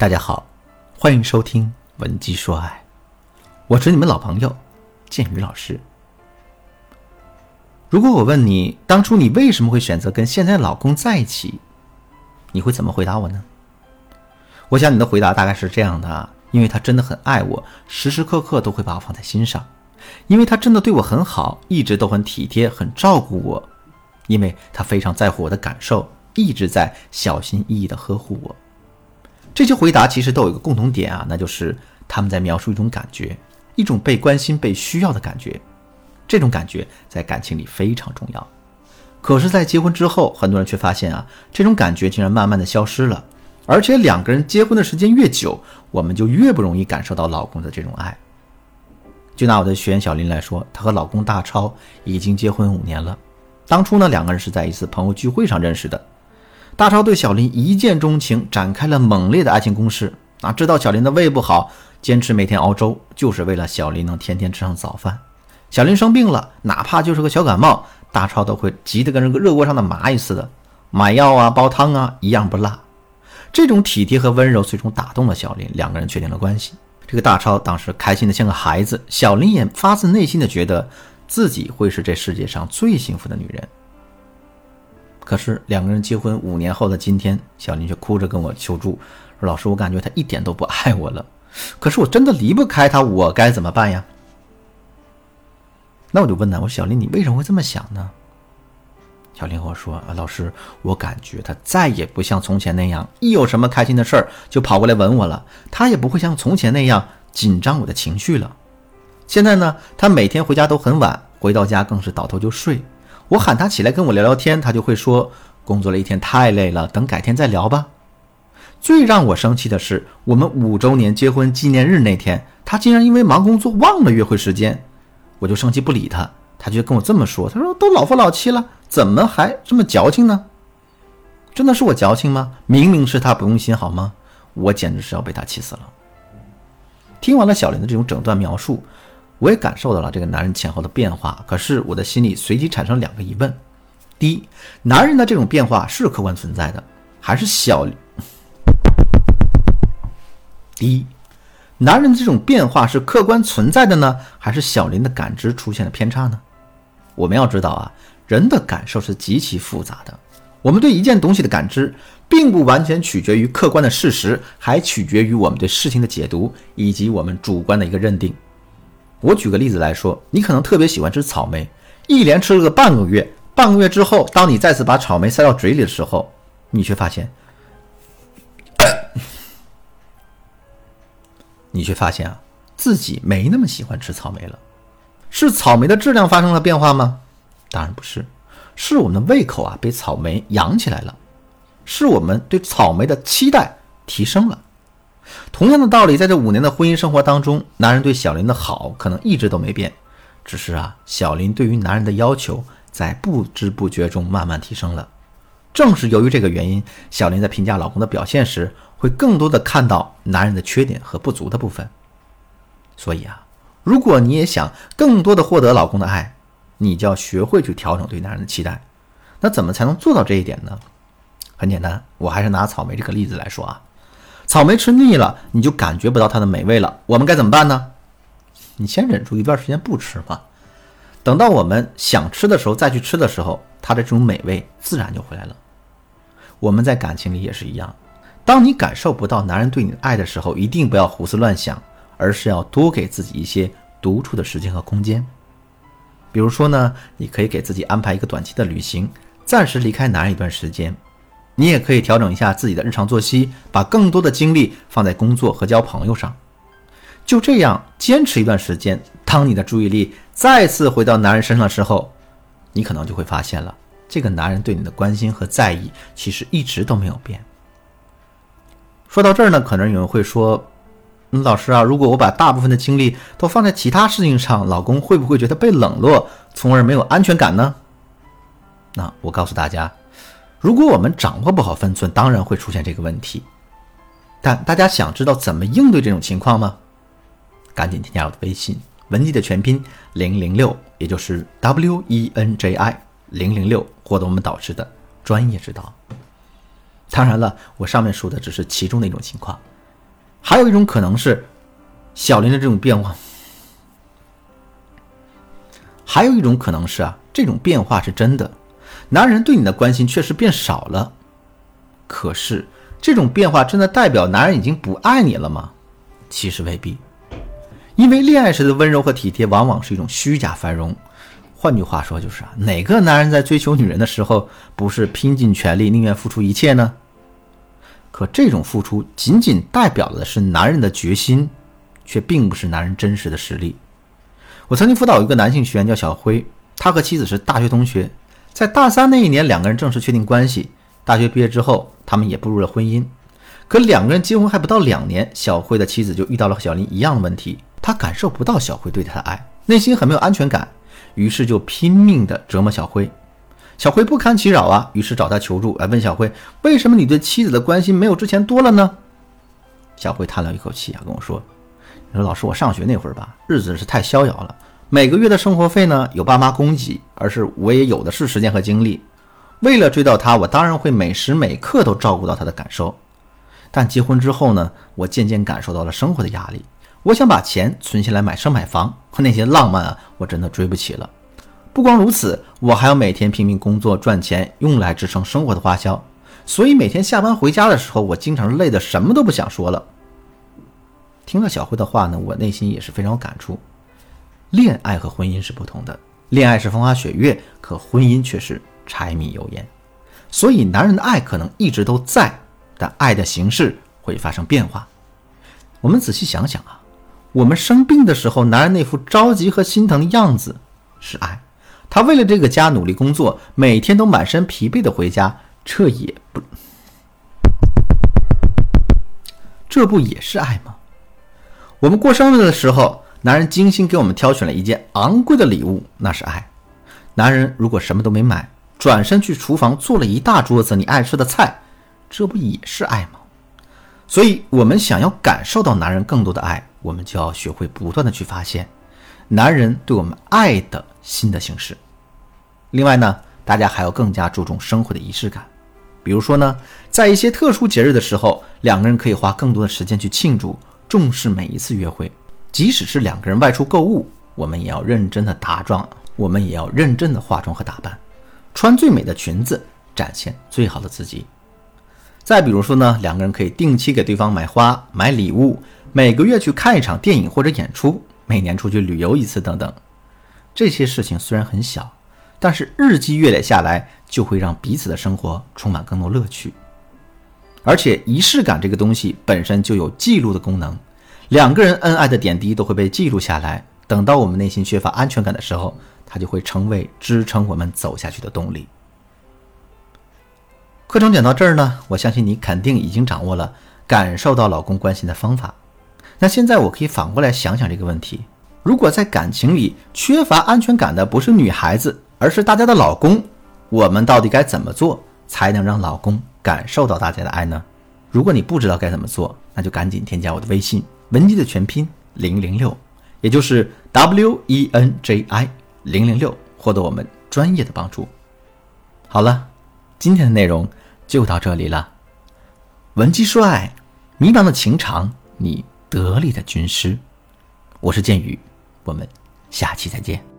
大家好，欢迎收听《文姬说爱》，我是你们老朋友建宇老师。如果我问你，当初你为什么会选择跟现在老公在一起，你会怎么回答我呢？我想你的回答大概是这样的，因为他真的很爱我，时时刻刻都会把我放在心上；因为他真的对我很好，一直都很体贴、很照顾我；因为他非常在乎我的感受，一直在小心翼翼的呵护我。这些回答其实都有一个共同点啊，那就是他们在描述一种感觉，一种被关心、被需要的感觉。这种感觉在感情里非常重要。可是，在结婚之后，很多人却发现啊，这种感觉竟然慢慢的消失了。而且，两个人结婚的时间越久，我们就越不容易感受到老公的这种爱。就拿我的学员小林来说，她和老公大超已经结婚五年了。当初呢，两个人是在一次朋友聚会上认识的。大超对小林一见钟情，展开了猛烈的爱情攻势。啊，知道小林的胃不好，坚持每天熬粥，就是为了小林能天天吃上早饭。小林生病了，哪怕就是个小感冒，大超都会急得跟个热锅上的蚂蚁似的，买药啊，煲汤啊，一样不落。这种体贴和温柔最终打动了小林，两个人确定了关系。这个大超当时开心的像个孩子，小林也发自内心的觉得自己会是这世界上最幸福的女人。可是两个人结婚五年后的今天，小林却哭着跟我求助，说：“老师，我感觉他一点都不爱我了。可是我真的离不开他，我该怎么办呀？”那我就问他：“我说小林，你为什么会这么想呢？”小林和我说：“啊，老师，我感觉他再也不像从前那样，一有什么开心的事儿就跑过来吻我了。他也不会像从前那样紧张我的情绪了。现在呢，他每天回家都很晚，回到家更是倒头就睡。”我喊他起来跟我聊聊天，他就会说工作了一天太累了，等改天再聊吧。最让我生气的是，我们五周年结婚纪念日那天，他竟然因为忙工作忘了约会时间，我就生气不理他，他就跟我这么说：“他说都老夫老妻了，怎么还这么矫情呢？真的是我矫情吗？明明是他不用心好吗？我简直是要被他气死了。”听完了小林的这种整段描述。我也感受到了这个男人前后的变化，可是我的心里随即产生两个疑问：第一，男人的这种变化是客观存在的，还是小？第一，男人的这种变化是客观存在的呢，还是小林的感知出现了偏差呢？我们要知道啊，人的感受是极其复杂的，我们对一件东西的感知，并不完全取决于客观的事实，还取决于我们对事情的解读以及我们主观的一个认定。我举个例子来说，你可能特别喜欢吃草莓，一连吃了个半个月。半个月之后，当你再次把草莓塞到嘴里的时候，你却发现，你却发现啊，自己没那么喜欢吃草莓了。是草莓的质量发生了变化吗？当然不是，是我们的胃口啊被草莓养起来了，是我们对草莓的期待提升了。同样的道理，在这五年的婚姻生活当中，男人对小林的好可能一直都没变，只是啊，小林对于男人的要求在不知不觉中慢慢提升了。正是由于这个原因，小林在评价老公的表现时，会更多的看到男人的缺点和不足的部分。所以啊，如果你也想更多的获得老公的爱，你就要学会去调整对男人的期待。那怎么才能做到这一点呢？很简单，我还是拿草莓这个例子来说啊。草莓吃腻了，你就感觉不到它的美味了。我们该怎么办呢？你先忍住一段时间不吃嘛，等到我们想吃的时候再去吃的时候，它的这种美味自然就回来了。我们在感情里也是一样，当你感受不到男人对你的爱的时候，一定不要胡思乱想，而是要多给自己一些独处的时间和空间。比如说呢，你可以给自己安排一个短期的旅行，暂时离开男人一段时间。你也可以调整一下自己的日常作息，把更多的精力放在工作和交朋友上。就这样坚持一段时间，当你的注意力再次回到男人身上的时候，你可能就会发现了，这个男人对你的关心和在意其实一直都没有变。说到这儿呢，可能有人会说：“嗯，老师啊，如果我把大部分的精力都放在其他事情上，老公会不会觉得被冷落，从而没有安全感呢？”那我告诉大家。如果我们掌握不好分寸，当然会出现这个问题。但大家想知道怎么应对这种情况吗？赶紧添加我的微信文姬的全拼零零六，也就是 W E N J I 零零六，获得我们导师的专业指导。当然了，我上面说的只是其中的一种情况，还有一种可能是小林的这种变化，还有一种可能是啊，这种变化是真的，男人对你的关心确实变少了。可是这种变化真的代表男人已经不爱你了吗？其实未必，因为恋爱时的温柔和体贴往往是一种虚假繁荣。换句话说，就是啊，哪个男人在追求女人的时候不是拼尽全力，宁愿付出一切呢？可这种付出仅仅代表的是男人的决心，却并不是男人真实的实力。我曾经辅导一个男性学员叫小辉，他和妻子是大学同学，在大三那一年，两个人正式确定关系。大学毕业之后，他们也步入了婚姻。可两个人结婚还不到两年，小辉的妻子就遇到了和小林一样的问题，她感受不到小辉对他的爱，内心很没有安全感，于是就拼命的折磨小辉。小辉不堪其扰啊，于是找他求助，来问小辉：“为什么你对妻子的关心没有之前多了呢？”小辉叹了一口气啊，跟我说：“你说老师，我上学那会儿吧，日子是太逍遥了，每个月的生活费呢有爸妈供给，而是我也有的是时间和精力。为了追到她，我当然会每时每刻都照顾到她的感受。但结婚之后呢，我渐渐感受到了生活的压力，我想把钱存下来买车买房，那些浪漫啊，我真的追不起了。”不光如此，我还要每天拼命工作赚钱，用来支撑生活的花销。所以每天下班回家的时候，我经常累得什么都不想说了。听了小辉的话呢，我内心也是非常有感触。恋爱和婚姻是不同的，恋爱是风花雪月，可婚姻却是柴米油盐。所以男人的爱可能一直都在，但爱的形式会发生变化。我们仔细想想啊，我们生病的时候，男人那副着急和心疼的样子是爱。他为了这个家努力工作，每天都满身疲惫的回家，这也不，这不也是爱吗？我们过生日的时候，男人精心给我们挑选了一件昂贵的礼物，那是爱。男人如果什么都没买，转身去厨房做了一大桌子你爱吃的菜，这不也是爱吗？所以，我们想要感受到男人更多的爱，我们就要学会不断的去发现。男人对我们爱的新的形式。另外呢，大家还要更加注重生活的仪式感。比如说呢，在一些特殊节日的时候，两个人可以花更多的时间去庆祝，重视每一次约会。即使是两个人外出购物，我们也要认真的打妆，我们也要认真的化妆和打扮，穿最美的裙子，展现最好的自己。再比如说呢，两个人可以定期给对方买花、买礼物，每个月去看一场电影或者演出。每年出去旅游一次等等，这些事情虽然很小，但是日积月累下来，就会让彼此的生活充满更多乐趣。而且仪式感这个东西本身就有记录的功能，两个人恩爱的点滴都会被记录下来。等到我们内心缺乏安全感的时候，它就会成为支撑我们走下去的动力。课程讲到这儿呢，我相信你肯定已经掌握了感受到老公关心的方法。那现在我可以反过来想想这个问题：如果在感情里缺乏安全感的不是女孩子，而是大家的老公，我们到底该怎么做才能让老公感受到大家的爱呢？如果你不知道该怎么做，那就赶紧添加我的微信文姬的全拼零零六，也就是 W E N J I 零零六，获得我们专业的帮助。好了，今天的内容就到这里了。文姬说爱，迷茫的情长，你。得力的军师，我是剑宇，我们下期再见。